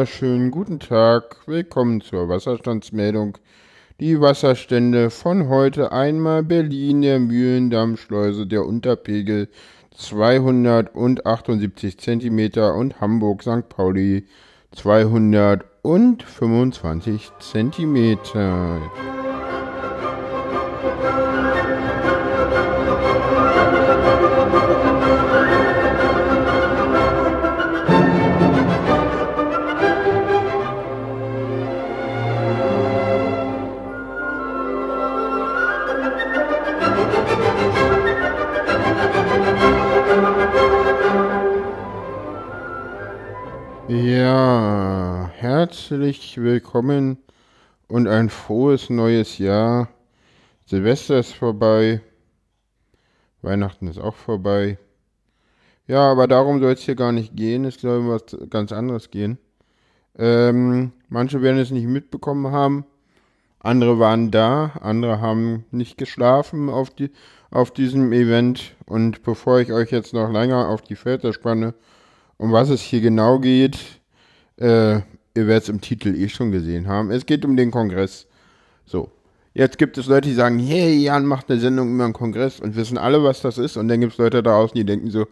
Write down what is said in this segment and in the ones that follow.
wunderschönen guten Tag. Willkommen zur Wasserstandsmeldung. Die Wasserstände von heute einmal Berlin, der Mühlendammschleuse, der Unterpegel 278 cm und Hamburg, St. Pauli 225 cm. Herzlich willkommen und ein frohes neues Jahr. Silvester ist vorbei. Weihnachten ist auch vorbei. Ja, aber darum soll es hier gar nicht gehen. Es soll um was ganz anderes gehen. Ähm, manche werden es nicht mitbekommen haben. Andere waren da. Andere haben nicht geschlafen auf, die, auf diesem Event. Und bevor ich euch jetzt noch länger auf die Felder spanne, um was es hier genau geht, äh, ihr werdet es im Titel eh schon gesehen haben. Es geht um den Kongress. So. Jetzt gibt es Leute, die sagen, hey, Jan macht eine Sendung über einen Kongress und wissen alle, was das ist. Und dann gibt es Leute da draußen, die denken so,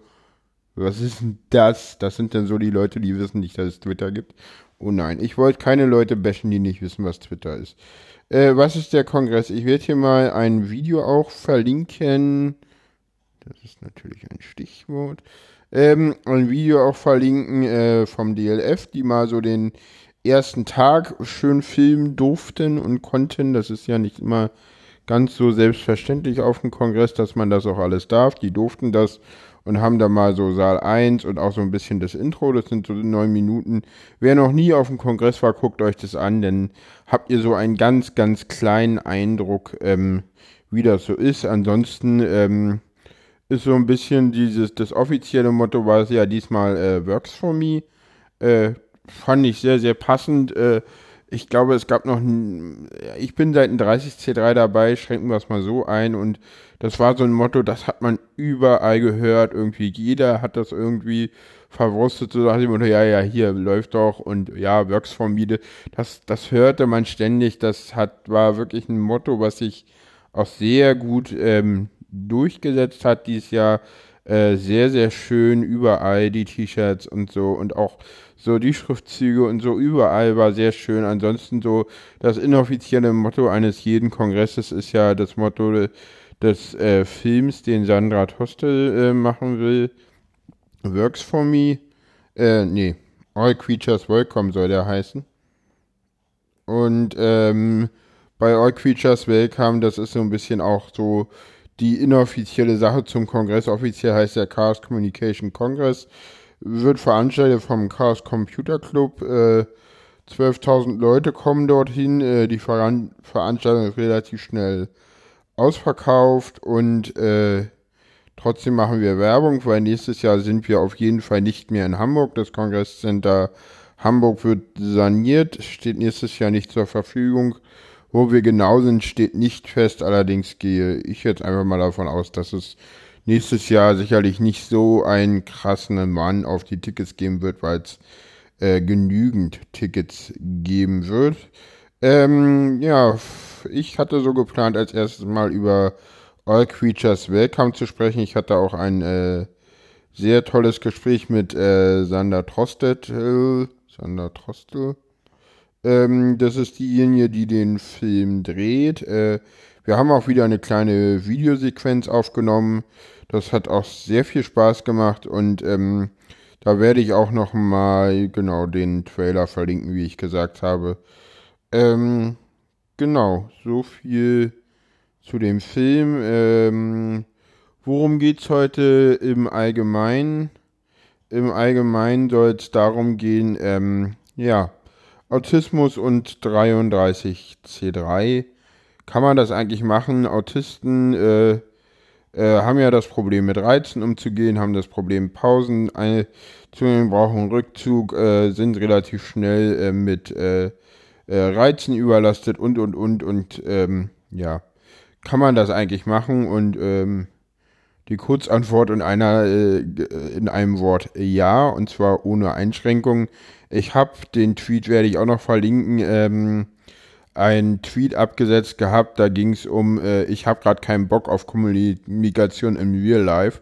was ist denn das? Das sind dann so die Leute, die wissen nicht, dass es Twitter gibt. Oh nein, ich wollte keine Leute bashen, die nicht wissen, was Twitter ist. Äh, was ist der Kongress? Ich werde hier mal ein Video auch verlinken. Das ist natürlich ein Stichwort ähm, ein Video auch verlinken äh, vom DLF, die mal so den ersten Tag schön filmen durften und konnten. Das ist ja nicht immer ganz so selbstverständlich auf dem Kongress, dass man das auch alles darf. Die durften das und haben da mal so Saal 1 und auch so ein bisschen das Intro, das sind so neun Minuten. Wer noch nie auf dem Kongress war, guckt euch das an, denn habt ihr so einen ganz, ganz kleinen Eindruck, ähm, wie das so ist. Ansonsten, ähm, ist so ein bisschen dieses, das offizielle Motto war es ja diesmal äh, Works for Me. Äh, fand ich sehr, sehr passend. Äh, ich glaube, es gab noch ein, ich bin seit dem 30C3 dabei, schränken wir es mal so ein. Und das war so ein Motto, das hat man überall gehört, irgendwie jeder hat das irgendwie verwurstet, so nach dem Motto, ja, ja, hier läuft doch und ja, Works for Me, das, das hörte man ständig, das hat, war wirklich ein Motto, was ich auch sehr gut ähm, durchgesetzt hat dieses Jahr. Äh, sehr, sehr schön überall die T-Shirts und so und auch so die Schriftzüge und so überall war sehr schön. Ansonsten so das inoffizielle Motto eines jeden Kongresses ist ja das Motto des äh, Films, den Sandra Tostel äh, machen will. Works for Me. Äh, nee, All Creatures Welcome soll der heißen. Und ähm, bei All Creatures Welcome, das ist so ein bisschen auch so die inoffizielle Sache zum Kongress. Offiziell heißt der Chaos Communication Congress. Wird veranstaltet vom Chaos Computer Club. Äh, 12.000 Leute kommen dorthin. Äh, die Veran Veranstaltung ist relativ schnell ausverkauft und äh, trotzdem machen wir Werbung, weil nächstes Jahr sind wir auf jeden Fall nicht mehr in Hamburg. Das Kongresscenter Hamburg wird saniert, steht nächstes Jahr nicht zur Verfügung. Wo wir genau sind, steht nicht fest. Allerdings gehe ich jetzt einfach mal davon aus, dass es nächstes Jahr sicherlich nicht so einen krassen Mann auf die Tickets geben wird, weil es äh, genügend Tickets geben wird. Ähm, ja, ich hatte so geplant, als erstes mal über All Creatures Welcome zu sprechen. Ich hatte auch ein äh, sehr tolles Gespräch mit äh, Sander Trostet. Äh, Sander Trostel ähm, das ist diejenige, die den Film dreht. Äh, wir haben auch wieder eine kleine Videosequenz aufgenommen. Das hat auch sehr viel Spaß gemacht und ähm, da werde ich auch noch mal genau den Trailer verlinken, wie ich gesagt habe. Ähm, genau, so viel zu dem Film. Ähm, worum es heute im Allgemeinen? Im Allgemeinen soll es darum gehen, ähm, ja, Autismus und 33C3. Kann man das eigentlich machen? Autisten äh, äh, haben ja das Problem mit Reizen umzugehen, haben das Problem Pausen einzunehmen, brauchen Rückzug, äh, sind relativ schnell äh, mit äh, äh, Reizen überlastet und und und und ähm, ja, kann man das eigentlich machen? Und ähm, die Kurzantwort in einer in einem Wort ja, und zwar ohne Einschränkung. Ich habe den Tweet, werde ich auch noch verlinken, ähm, einen Tweet abgesetzt gehabt, da ging es um, äh, ich habe gerade keinen Bock auf Kommunikation im Real Life.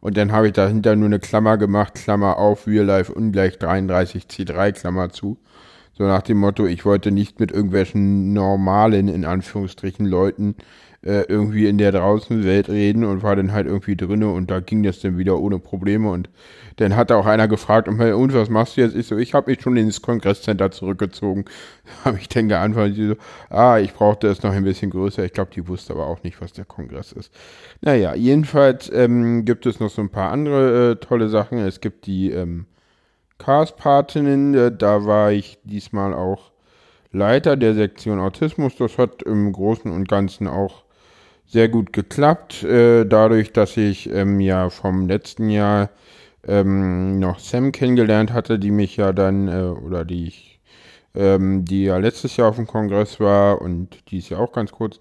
Und dann habe ich dahinter nur eine Klammer gemacht, Klammer auf, Real Life ungleich 33C3, Klammer zu. So nach dem Motto, ich wollte nicht mit irgendwelchen normalen, in Anführungsstrichen, Leuten äh, irgendwie in der draußen Welt reden und war dann halt irgendwie drinne und da ging das dann wieder ohne Probleme und dann hat auch einer gefragt, und, was machst du jetzt? Ich so, ich habe mich schon ins Kongresscenter zurückgezogen. habe ich dann geantwortet, so, ah, ich brauchte es noch ein bisschen größer. Ich glaube, die wusste aber auch nicht, was der Kongress ist. Naja, jedenfalls ähm, gibt es noch so ein paar andere äh, tolle Sachen. Es gibt die ähm, Chaos-Patinnen, äh, da war ich diesmal auch Leiter der Sektion Autismus. Das hat im Großen und Ganzen auch sehr gut geklappt, äh, dadurch, dass ich ähm, ja vom letzten Jahr ähm, noch Sam kennengelernt hatte, die mich ja dann, äh, oder die ich, ähm, die ja letztes Jahr auf dem Kongress war und die ist ja auch ganz kurz.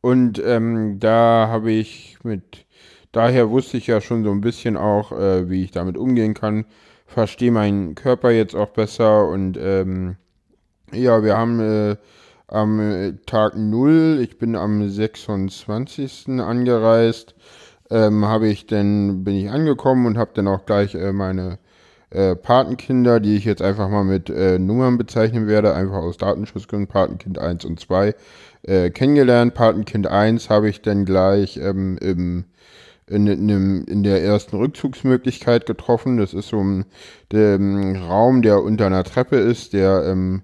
Und ähm, da habe ich mit, daher wusste ich ja schon so ein bisschen auch, äh, wie ich damit umgehen kann, verstehe meinen Körper jetzt auch besser und ähm, ja, wir haben äh, am äh, Tag 0, ich bin am 26. angereist, ähm, habe ich dann, bin ich angekommen und habe dann auch gleich äh, meine äh, Patenkinder, die ich jetzt einfach mal mit äh, Nummern bezeichnen werde, einfach aus Datenschutzgründen, Patenkind 1 und 2, äh, kennengelernt. Patenkind 1 habe ich dann gleich ähm, im in, in, in der ersten Rückzugsmöglichkeit getroffen. Das ist so ein der, um, Raum, der unter einer Treppe ist, der ähm,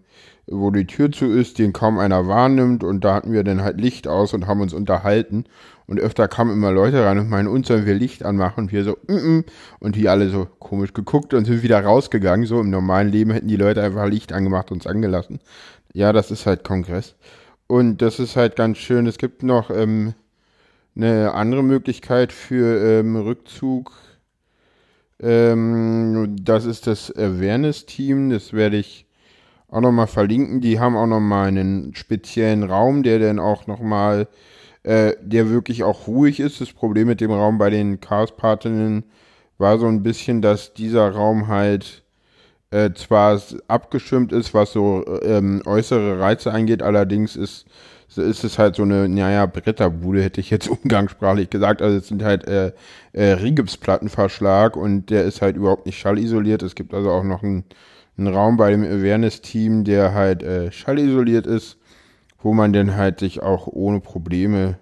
wo die Tür zu ist, den kaum einer wahrnimmt und da hatten wir dann halt Licht aus und haben uns unterhalten und öfter kamen immer Leute rein und meinen, uns sollen wir Licht anmachen und wir so, mm -mm. und die alle so komisch geguckt und sind wieder rausgegangen, so im normalen Leben hätten die Leute einfach Licht angemacht und uns angelassen. Ja, das ist halt Kongress. Und das ist halt ganz schön. Es gibt noch ähm, eine andere Möglichkeit für ähm, Rückzug. Ähm, das ist das Awareness-Team. Das werde ich auch nochmal verlinken. Die haben auch nochmal einen speziellen Raum, der dann auch nochmal, äh, der wirklich auch ruhig ist. Das Problem mit dem Raum bei den Chaos-Partinnen war so ein bisschen, dass dieser Raum halt äh, zwar abgeschirmt ist, was so ähm, äußere Reize angeht, allerdings ist, ist es halt so eine, naja, Bretterbude, hätte ich jetzt umgangssprachlich gesagt. Also es sind halt äh, äh, Rigipsplattenverschlag und der ist halt überhaupt nicht schallisoliert. Es gibt also auch noch ein einen Raum bei dem Awareness-Team, der halt äh, schallisoliert ist, wo man dann halt sich auch ohne Probleme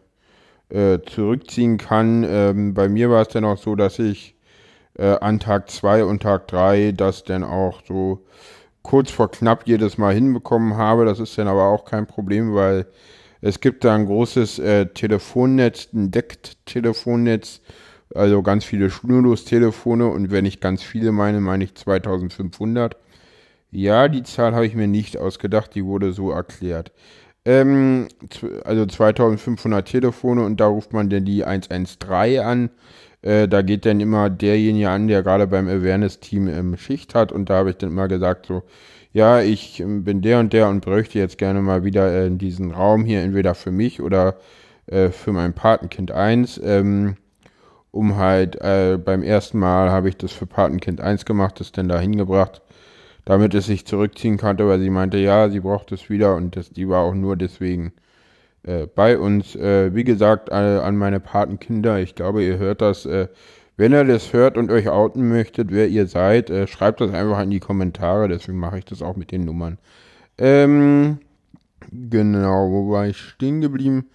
äh, zurückziehen kann. Ähm, bei mir war es dann auch so, dass ich äh, an Tag 2 und Tag 3 das dann auch so kurz vor knapp jedes Mal hinbekommen habe. Das ist dann aber auch kein Problem, weil es gibt da ein großes äh, Telefonnetz, ein Deckt-Telefonnetz, also ganz viele Schnurlos-Telefone und wenn ich ganz viele meine, meine ich 2500. Ja, die Zahl habe ich mir nicht ausgedacht, die wurde so erklärt. Ähm, also 2500 Telefone und da ruft man dann die 113 an. Äh, da geht dann immer derjenige an, der gerade beim Awareness-Team ähm, Schicht hat und da habe ich dann immer gesagt so, ja, ich ähm, bin der und der und bräuchte jetzt gerne mal wieder äh, diesen Raum hier, entweder für mich oder äh, für mein Patenkind 1. Ähm, um halt, äh, beim ersten Mal habe ich das für Patenkind 1 gemacht, das dann da hingebracht damit es sich zurückziehen konnte, weil sie meinte, ja, sie braucht es wieder und das, die war auch nur deswegen äh, bei uns. Äh, wie gesagt, äh, an meine Patenkinder, ich glaube, ihr hört das. Äh, wenn ihr das hört und euch outen möchtet, wer ihr seid, äh, schreibt das einfach in die Kommentare, deswegen mache ich das auch mit den Nummern. Ähm, genau, wo war ich stehen geblieben?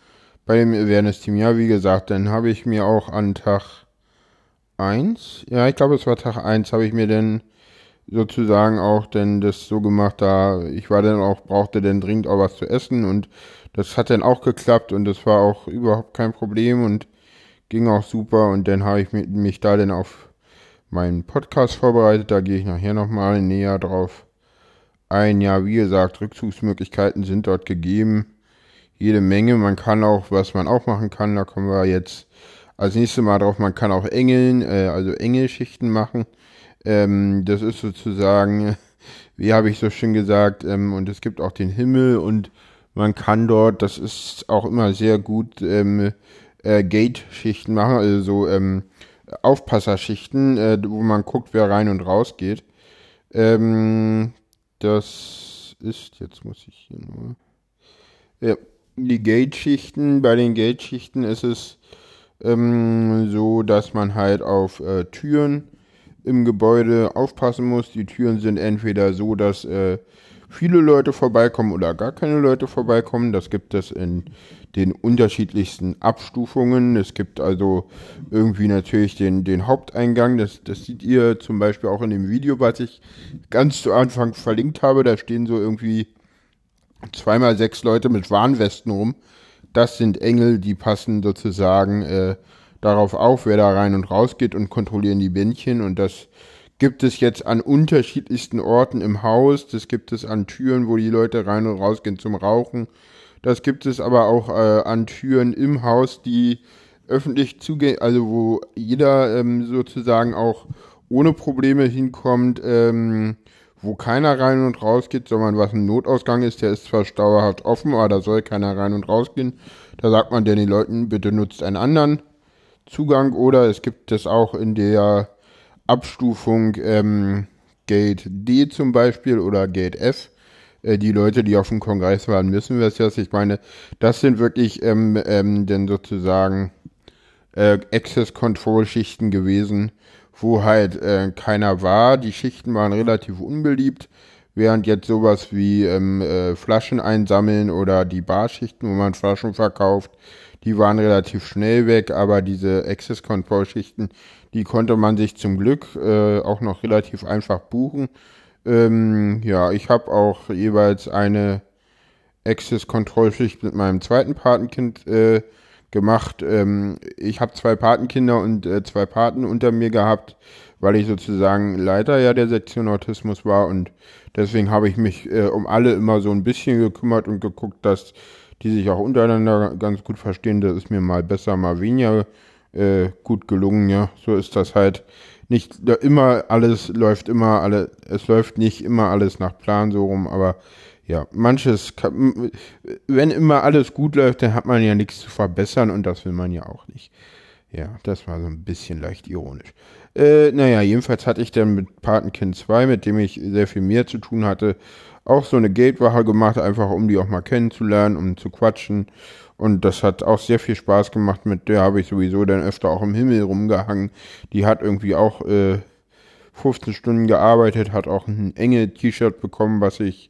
Bei dem Awareness-Team. Ja, wie gesagt, dann habe ich mir auch an Tag 1, ja, ich glaube, es war Tag 1, habe ich mir dann sozusagen auch denn das so gemacht, da ich war dann auch, brauchte dann dringend auch was zu essen und das hat dann auch geklappt und das war auch überhaupt kein Problem und ging auch super und dann habe ich mich da dann auf meinen Podcast vorbereitet, da gehe ich nachher nochmal näher drauf ein. Ja, wie gesagt, Rückzugsmöglichkeiten sind dort gegeben. Jede Menge. Man kann auch, was man auch machen kann, da kommen wir jetzt als nächstes Mal drauf, man kann auch Engeln, äh, also Engelschichten machen. Ähm, das ist sozusagen, wie habe ich so schön gesagt, ähm, und es gibt auch den Himmel und man kann dort, das ist auch immer sehr gut, ähm, äh, Gate-Schichten machen, also so ähm, Aufpasserschichten, äh, wo man guckt, wer rein und raus geht. Ähm, das ist, jetzt muss ich hier nur. Ja, die Gate-Schichten, bei den Gate-Schichten ist es ähm, so, dass man halt auf äh, Türen im Gebäude aufpassen muss. Die Türen sind entweder so, dass äh, viele Leute vorbeikommen oder gar keine Leute vorbeikommen. Das gibt es in den unterschiedlichsten Abstufungen. Es gibt also irgendwie natürlich den, den Haupteingang. Das, das seht ihr zum Beispiel auch in dem Video, was ich ganz zu Anfang verlinkt habe. Da stehen so irgendwie zweimal sechs Leute mit Warnwesten rum. Das sind Engel, die passen sozusagen äh, darauf auf, wer da rein und raus geht und kontrollieren die Bändchen. Und das gibt es jetzt an unterschiedlichsten Orten im Haus. Das gibt es an Türen, wo die Leute rein und rausgehen zum Rauchen. Das gibt es aber auch äh, an Türen im Haus, die öffentlich zugehen, also wo jeder ähm, sozusagen auch ohne Probleme hinkommt, ähm, wo keiner rein und raus geht, sondern was ein Notausgang ist, der ist zwar dauerhaft offen, aber da soll keiner rein und raus gehen. Da sagt man den Leuten, bitte nutzt einen anderen Zugang oder es gibt es auch in der Abstufung ähm, Gate D zum Beispiel oder Gate F. Äh, die Leute, die auf dem Kongress waren, müssen wir es jetzt. Ich meine, das sind wirklich ähm, ähm, denn sozusagen äh, Access Control Schichten gewesen, wo halt äh, keiner war. Die Schichten waren relativ unbeliebt, während jetzt sowas wie ähm, äh, Flaschen einsammeln oder die Barschichten, wo man Flaschen verkauft, die waren relativ schnell weg, aber diese Access Control Schichten, die konnte man sich zum Glück äh, auch noch relativ einfach buchen. Ähm, ja, ich habe auch jeweils eine Access Control Schicht mit meinem zweiten Patenkind äh, gemacht. Ähm, ich habe zwei Patenkinder und äh, zwei Paten unter mir gehabt, weil ich sozusagen Leiter ja der Sektion Autismus war und deswegen habe ich mich äh, um alle immer so ein bisschen gekümmert und geguckt, dass die sich auch untereinander ganz gut verstehen. Das ist mir mal besser, mal weniger äh, gut gelungen. Ja, so ist das halt. Nicht immer alles läuft immer alle. Es läuft nicht immer alles nach Plan so rum, aber ja, manches, kann, wenn immer alles gut läuft, dann hat man ja nichts zu verbessern und das will man ja auch nicht. Ja, das war so ein bisschen leicht ironisch. Äh, naja, jedenfalls hatte ich dann mit Patenkind 2, mit dem ich sehr viel mehr zu tun hatte, auch so eine Gatewache gemacht, einfach um die auch mal kennenzulernen, um zu quatschen. Und das hat auch sehr viel Spaß gemacht. Mit der habe ich sowieso dann öfter auch im Himmel rumgehangen. Die hat irgendwie auch äh, 15 Stunden gearbeitet, hat auch ein enge T-Shirt bekommen, was ich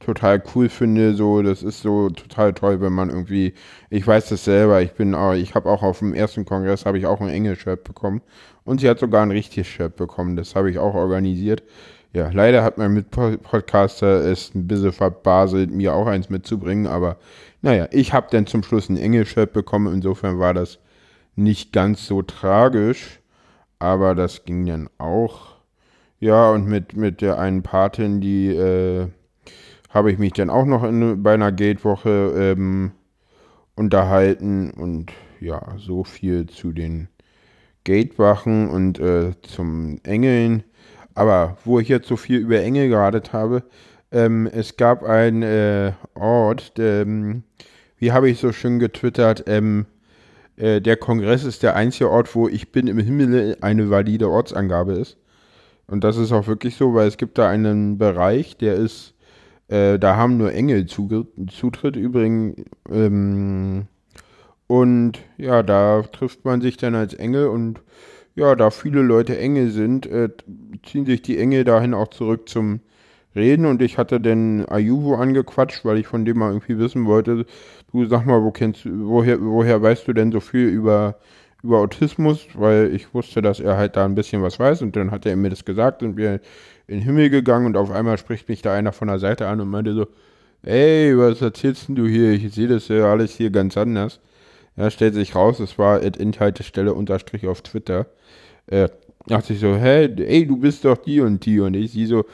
total cool finde. So, das ist so total toll, wenn man irgendwie, ich weiß das selber, ich bin auch, ich habe auch auf dem ersten Kongress habe ich auch ein enges Shirt bekommen und sie hat sogar ein richtiges Shirt bekommen. Das habe ich auch organisiert. Ja, leider hat mein Mitpodcaster es ein bisschen verbaselt, mir auch eins mitzubringen, aber naja, ich habe dann zum Schluss ein Engelshirt bekommen, insofern war das nicht ganz so tragisch, aber das ging dann auch. Ja, und mit, mit der einen Patin, die äh, habe ich mich dann auch noch in, bei einer Gatewoche ähm, unterhalten und ja, so viel zu den Gatewachen und äh, zum Engeln. Aber wo ich jetzt so viel über Engel geradet habe, ähm, es gab einen äh, Ort, ähm, wie habe ich so schön getwittert, ähm, äh, der Kongress ist der einzige Ort, wo ich bin im Himmel eine valide Ortsangabe ist. Und das ist auch wirklich so, weil es gibt da einen Bereich, der ist, äh, da haben nur Engel Zutritt übrigens. Ähm, und ja, da trifft man sich dann als Engel und ja, da viele Leute Engel sind, äh, ziehen sich die Engel dahin auch zurück zum Reden und ich hatte den Ayuvo angequatscht, weil ich von dem mal irgendwie wissen wollte, du sag mal, wo kennst woher, woher weißt du denn so viel über, über Autismus? Weil ich wusste, dass er halt da ein bisschen was weiß und dann hat er mir das gesagt und wir in den Himmel gegangen und auf einmal spricht mich da einer von der Seite an und meinte so, ey, was erzählst denn du hier? Ich sehe das ja alles hier ganz anders. Ja, stellt sich raus, es war at Inhaltestelle unterstrich auf Twitter. Äh, dachte ich so, hä, ey, du bist doch die und die. Und ich sie so,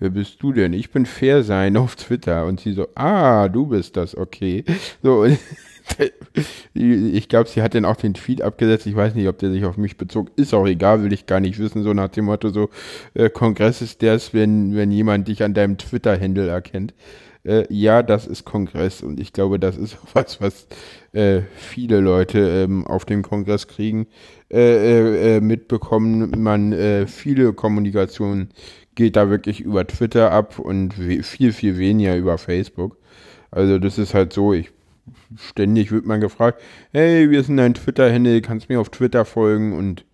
wer bist du denn? Ich bin Fair sein auf Twitter. Und sie so, ah, du bist das, okay. So, ich glaube, sie hat dann auch den Tweet abgesetzt. Ich weiß nicht, ob der sich auf mich bezog. Ist auch egal, will ich gar nicht wissen. So nach dem Motto, so, äh, Kongress ist das, wenn, wenn jemand dich an deinem Twitter-Handle erkennt äh, ja, das ist Kongress und ich glaube, das ist was, was äh, viele Leute ähm, auf dem Kongress kriegen, äh, äh, äh mitbekommen. Man, äh, viele Kommunikationen geht da wirklich über Twitter ab und viel, viel weniger über Facebook. Also das ist halt so, ich ständig wird man gefragt, hey, wir sind dein Twitter-Handle, kannst mir auf Twitter folgen und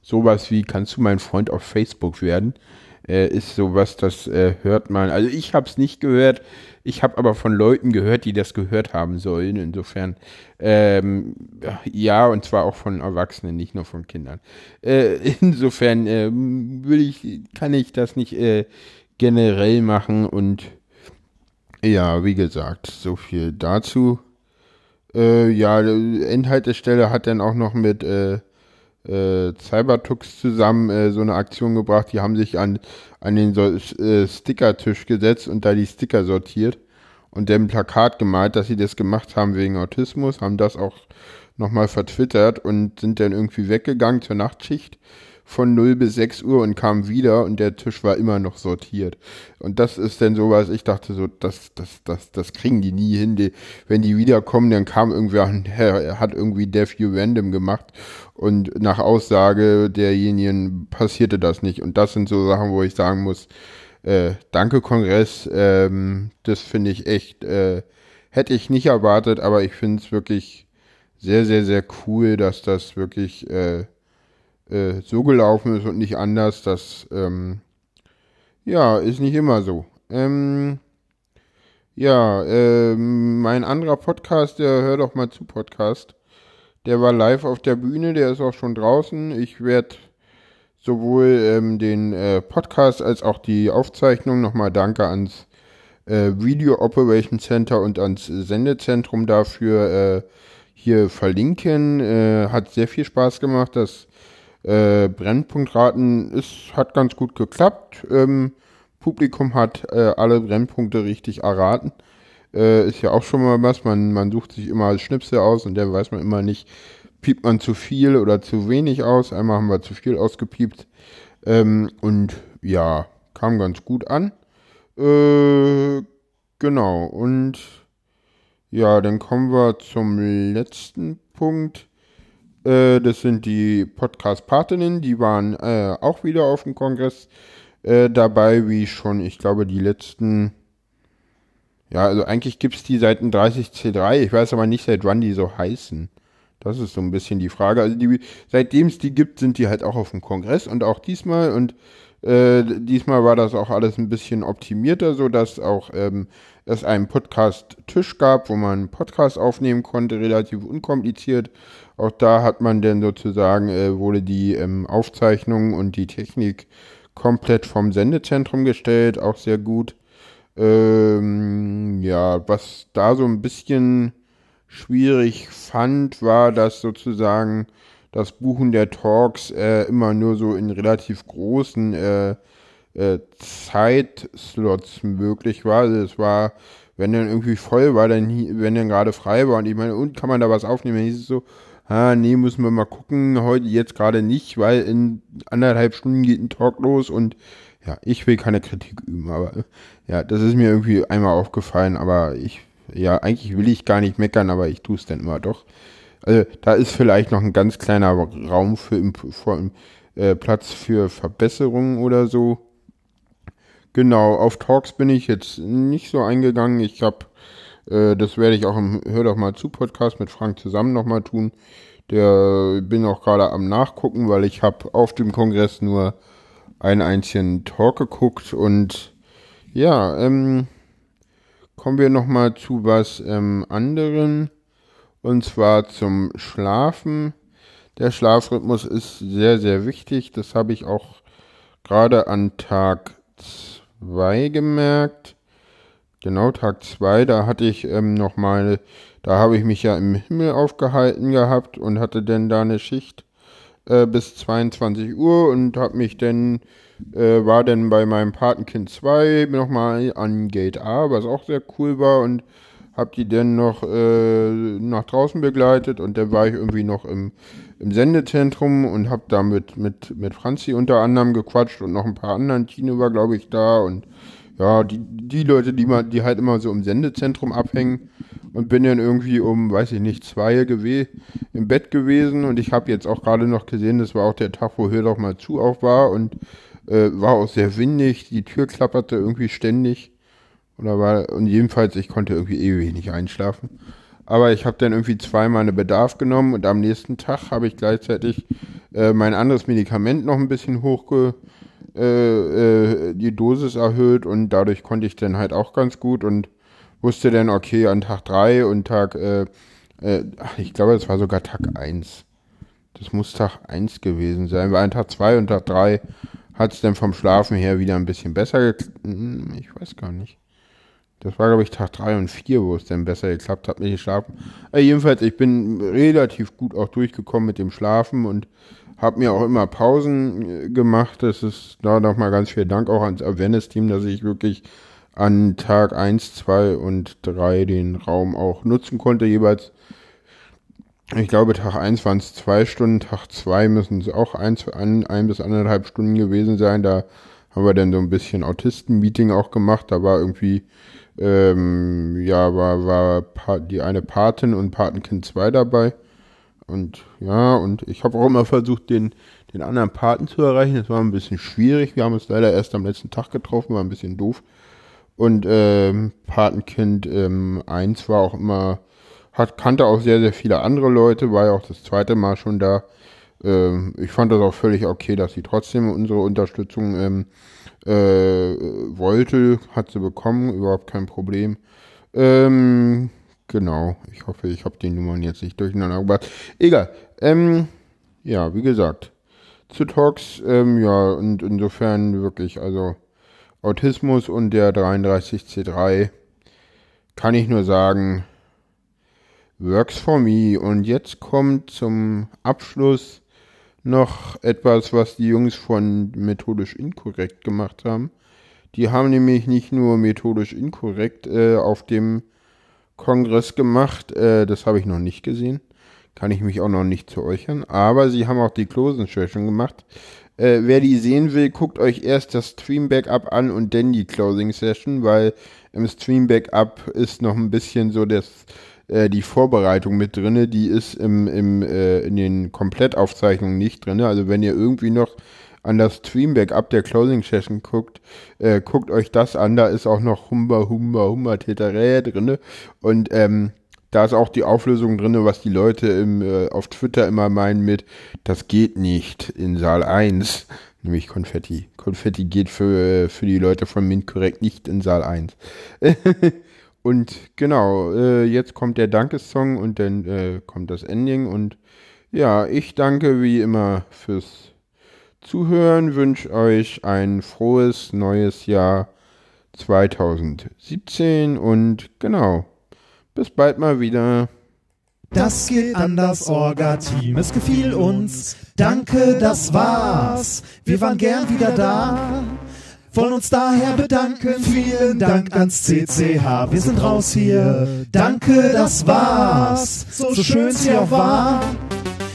sowas wie, kannst du mein Freund auf Facebook werden? Äh, ist sowas, das äh, hört man. Also ich habe es nicht gehört, ich habe aber von Leuten gehört, die das gehört haben sollen. Insofern, ähm, ja, und zwar auch von Erwachsenen, nicht nur von Kindern. Äh, insofern äh, will ich, kann ich das nicht äh, generell machen und ja, wie gesagt, so viel dazu. Äh, ja, Endhaltestelle hat dann auch noch mit äh, Cybertux zusammen äh, so eine Aktion gebracht. Die haben sich an, an den so, äh, Stickertisch gesetzt und da die Sticker sortiert und dann ein Plakat gemalt, dass sie das gemacht haben wegen Autismus, haben das auch nochmal vertwittert und sind dann irgendwie weggegangen zur Nachtschicht von 0 bis 6 Uhr und kam wieder und der Tisch war immer noch sortiert. Und das ist dann sowas, ich dachte so, das, das, das, das kriegen die nie hin. Die, wenn die wiederkommen, dann kam irgendwer, er hat irgendwie Death You Random gemacht und nach Aussage derjenigen passierte das nicht. Und das sind so Sachen, wo ich sagen muss, äh, danke Kongress, ähm, das finde ich echt, äh, hätte ich nicht erwartet, aber ich finde es wirklich sehr, sehr, sehr cool, dass das wirklich äh, äh, so gelaufen ist und nicht anders. Das ähm, ja, ist nicht immer so. Ähm, ja, ähm, mein anderer Podcast, der hört doch mal zu Podcast, der war live auf der Bühne, der ist auch schon draußen. Ich werde sowohl ähm, den äh, Podcast als auch die Aufzeichnung nochmal danke ans äh, Video Operation Center und ans Sendezentrum dafür äh, hier verlinken. Äh, hat sehr viel Spaß gemacht. Das äh, Brennpunktraten ist, hat ganz gut geklappt. Ähm, Publikum hat äh, alle Brennpunkte richtig erraten. Äh, ist ja auch schon mal was. Man, man sucht sich immer Schnipsel aus und der weiß man immer nicht, piept man zu viel oder zu wenig aus. Einmal haben wir zu viel ausgepiept. Ähm, und ja, kam ganz gut an. Äh, genau. Und ja, dann kommen wir zum letzten Punkt. Äh, das sind die Podcast-Patinnen, die waren äh, auch wieder auf dem Kongress äh, dabei, wie schon, ich glaube, die letzten. Ja, also eigentlich gibt es die seit dem 30C3. Ich weiß aber nicht, seit wann die so heißen. Das ist so ein bisschen die Frage. Also die, seitdem es die gibt, sind die halt auch auf dem Kongress und auch diesmal und äh, diesmal war das auch alles ein bisschen optimierter, so dass auch ähm, es einen Podcast-Tisch gab, wo man einen Podcast aufnehmen konnte, relativ unkompliziert. Auch da hat man dann sozusagen, äh, wurde die ähm, Aufzeichnung und die Technik komplett vom Sendezentrum gestellt, auch sehr gut. Ähm, ja, was da so ein bisschen schwierig fand, war, dass sozusagen das Buchen der Talks äh, immer nur so in relativ großen äh, äh, Zeitslots möglich war. Also es war, wenn dann irgendwie voll war, dann wenn dann gerade frei war und ich meine, und kann man da was aufnehmen? Dann hieß es so, ah, nee, müssen wir mal gucken, heute jetzt gerade nicht, weil in anderthalb Stunden geht ein Talk los und ja, ich will keine Kritik üben, aber ja, das ist mir irgendwie einmal aufgefallen, aber ich, ja, eigentlich will ich gar nicht meckern, aber ich tue es dann immer doch. Also da ist vielleicht noch ein ganz kleiner Raum für, für äh, Platz für Verbesserungen oder so. Genau, auf Talks bin ich jetzt nicht so eingegangen. Ich habe, äh, das werde ich auch im Hör doch mal zu Podcast mit Frank zusammen nochmal tun. Der bin auch gerade am Nachgucken, weil ich habe auf dem Kongress nur einen einzigen Talk geguckt und ja, ähm, kommen wir nochmal zu was ähm, anderen und zwar zum Schlafen. Der Schlafrhythmus ist sehr, sehr wichtig. Das habe ich auch gerade an Tag 2 gemerkt. Genau, Tag 2, da hatte ich ähm, nochmal, da habe ich mich ja im Himmel aufgehalten gehabt und hatte dann da eine Schicht äh, bis 22 Uhr und habe mich dann, äh, war dann bei meinem Patenkind 2 nochmal an Gate A, was auch sehr cool war und habe die dann noch äh, nach draußen begleitet und dann war ich irgendwie noch im, im Sendezentrum und habe da mit, mit, mit Franzi unter anderem gequatscht und noch ein paar anderen. Tino war, glaube ich, da und ja, die, die Leute, die, mal, die halt immer so im Sendezentrum abhängen und bin dann irgendwie um, weiß ich nicht, zwei im Bett gewesen und ich habe jetzt auch gerade noch gesehen, das war auch der Tag, wo Hör doch mal zu auf war und Äh, war auch sehr windig, die Tür klapperte irgendwie ständig. Oder war, und jedenfalls, ich konnte irgendwie ewig nicht einschlafen. Aber ich habe dann irgendwie zweimal eine Bedarf genommen und am nächsten Tag habe ich gleichzeitig äh, mein anderes Medikament noch ein bisschen hochge, äh, äh, die Dosis erhöht und dadurch konnte ich dann halt auch ganz gut und wusste dann, okay, an Tag 3 und Tag, äh, äh, ich glaube, es war sogar Tag 1. Das muss Tag 1 gewesen sein, weil an Tag 2 und Tag 3 hat es dann vom Schlafen her wieder ein bisschen besser geklappt. Hm, ich weiß gar nicht. Das war, glaube ich, Tag 3 und 4, wo es dann besser geklappt hat mit dem Schlafen. Aber jedenfalls, ich bin relativ gut auch durchgekommen mit dem Schlafen und habe mir auch immer Pausen äh, gemacht. Das ist da nochmal ganz viel Dank auch ans Awareness-Team, dass ich wirklich an Tag 1, 2 und 3 den Raum auch nutzen konnte, jeweils. Ich glaube, Tag 1 waren es zwei Stunden, Tag 2 müssen es auch ein, ein, ein bis anderthalb Stunden gewesen sein. Da haben wir dann so ein bisschen Autisten-Meeting auch gemacht. Da war irgendwie ähm, ja, war, war die eine Patin und Patenkind 2 dabei. Und ja, und ich habe auch immer versucht, den, den anderen Paten zu erreichen. Das war ein bisschen schwierig. Wir haben uns leider erst am letzten Tag getroffen, war ein bisschen doof. Und ähm, Patenkind ähm, 1 war auch immer, hat, kannte auch sehr, sehr viele andere Leute, war ja auch das zweite Mal schon da. Ähm, ich fand das auch völlig okay, dass sie trotzdem unsere Unterstützung ähm, äh, wollte, hat sie bekommen, überhaupt kein Problem. Ähm, genau, ich hoffe, ich habe die Nummern jetzt nicht durcheinander gebracht. Egal. Ähm, ja, wie gesagt, zu Talks, ähm, ja, und insofern wirklich, also Autismus und der 33C3 kann ich nur sagen, works for me. Und jetzt kommt zum Abschluss noch etwas, was die Jungs von methodisch inkorrekt gemacht haben. Die haben nämlich nicht nur methodisch inkorrekt äh, auf dem Kongress gemacht, äh, das habe ich noch nicht gesehen, kann ich mich auch noch nicht zu äußern, aber sie haben auch die Closing Session gemacht. Äh, wer die sehen will, guckt euch erst das Stream Backup an und dann die Closing Session, weil im Stream Backup ist noch ein bisschen so das äh, die Vorbereitung mit drinne, die ist im, im, äh, in den Komplettaufzeichnungen nicht drinne. Also wenn ihr irgendwie noch an das Stream-Backup der Closing Session guckt, äh, guckt euch das an, da ist auch noch Humba, Humba, Humba, Teterä drinne und ähm, da ist auch die Auflösung drinne, was die Leute im, äh, auf Twitter immer meinen mit, das geht nicht in Saal 1, nämlich Konfetti. Konfetti geht für, für die Leute von Mint korrekt nicht in Saal 1. Und genau, äh, jetzt kommt der Dankessong und dann äh, kommt das Ending. Und ja, ich danke wie immer fürs Zuhören, wünsche euch ein frohes neues Jahr 2017 und genau, bis bald mal wieder. Das geht an das Orga-Team, es gefiel uns. Danke, das war's. Wir waren gern wieder da. Wollen uns daher bedanken. Vielen Dank ans CCH. Wir sind raus hier. Danke, das war's. So schön sie auch war.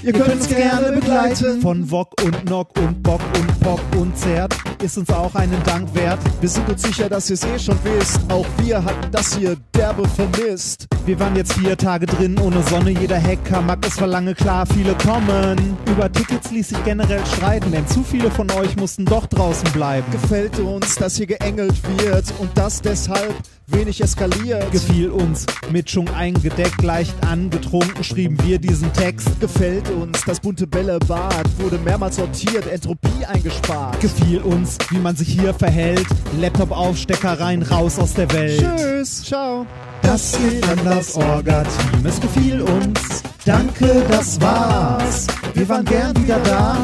Ihr könnt uns gerne begleiten. Von Wok und Nock und Bock und Pop und Zert ist uns auch einen Dank wert. Wir sind uns sicher, dass ihr es eh schon wisst. Auch wir hatten das hier derbe vermisst. Wir waren jetzt vier Tage drin ohne Sonne. Jeder Hacker mag es verlange klar, viele kommen. Über Tickets ließ sich generell streiten, denn zu viele von euch mussten doch draußen bleiben. Gefällt uns, dass hier geengelt wird und das deshalb wenig eskaliert. Gefiel uns, Mitschung eingedeckt, leicht angetrunken, schrieben wir diesen Text. Gefällt uns, das bunte Bällebad wurde mehrmals sortiert, Entropie eingespart. Gefiel uns, wie man sich hier verhält, Laptop aufstecker rein, raus aus der Welt. Tschüss, ciao. Das geht an das Orga-Team, es gefiel uns. Danke, das war's. Wir waren gern wieder da.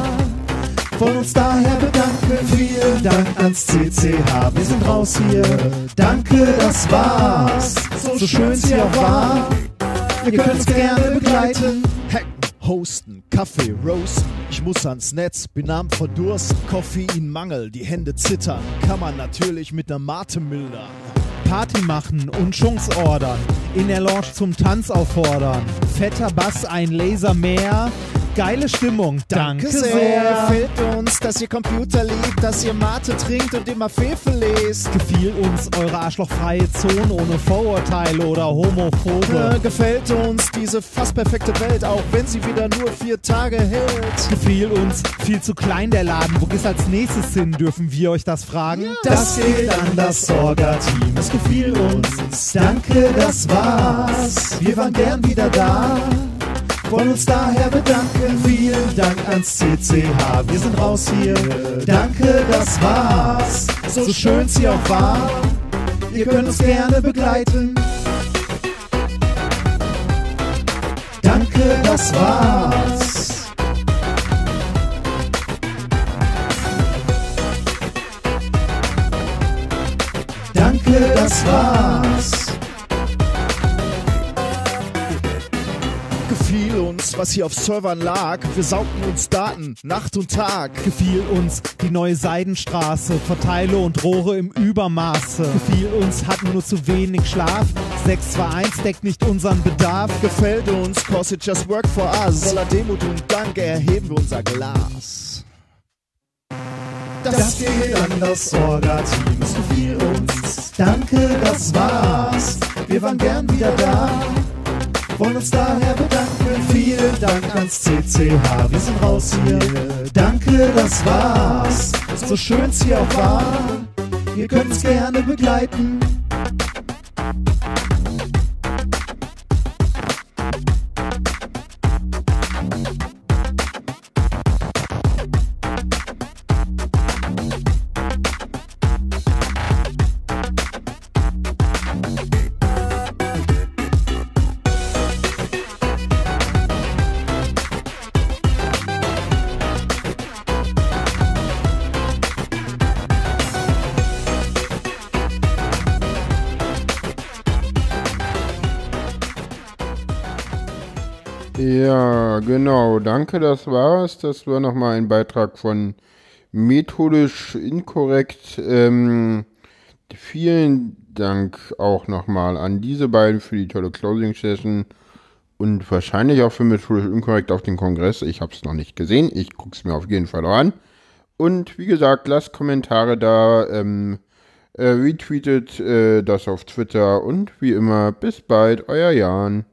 Wollen uns daher bedanken. Vielen Dank ans CCH. Wir sind raus hier. Danke, das war's. So schön es hier auch war. Ihr uns gerne begleiten. Hacken, hosten, Kaffee, roasten. Ich muss ans Netz, bin am Verdursten. Koffeinmangel, die Hände zittern. Kann man natürlich mit ner Mate mildern. Party machen und Chunks ordern. In der Lounge zum Tanz auffordern. Fetter Bass, ein Laser mehr. Geile Stimmung. Danke, Danke sehr. Gefällt uns, dass ihr Computer liebt, dass ihr Mate trinkt und immer Fefe lest. Gefiel uns eure arschlochfreie Zone ohne Vorurteile oder Äh, Homophobe. gefällt uns diese fast perfekte Welt, auch wenn sie wieder nur vier Tage hält. Gefiel uns viel zu klein der Laden. Wo geht's als nächstes hin? Dürfen wir euch das fragen? Das geht an das Orga-Team, es gefiel uns. Danke, das war's. Wir waren gern wieder da. Wollen uns daher bedanken. Vielen Dank ans CCH. Wir sind raus hier. Danke, das war's. So schön sie auch war. Ihr könnt uns gerne begleiten. Danke, das war's. Danke, das war's. Gefiel uns, was hier auf Servern lag. Wir saugten uns Daten, Nacht und Tag. Gefiel uns die neue Seidenstraße, Verteile und Rohre im Übermaße. Gefiel uns, hatten nur zu wenig Schlaf. 621 deckt nicht unseren Bedarf. Gefällt uns, cause it just work for us. Voller Demut und Dank erheben wir unser Glas. Das geht an das Orga-Team, es gefiel uns. Danke, das war's. Wir waren gern wieder da. Wollen uns daher bedanken. Vielen Dank ans CCH. Wir sind raus hier. Danke, das war's. So schön es hier auch war. Ihr könnt uns gerne begleiten. Genau. Danke, das war's. Das war nochmal ein Beitrag von Methodisch Inkorrekt. Ähm, vielen Dank auch nochmal an diese beiden für die tolle Closing Session und wahrscheinlich auch für Methodisch Inkorrekt auf den Kongress. Ich habe es noch nicht gesehen. Ich gucke es mir auf jeden Fall an. Und wie gesagt, lasst Kommentare da, ähm, äh, retweetet äh, das auf Twitter und wie immer, bis bald, euer Jan.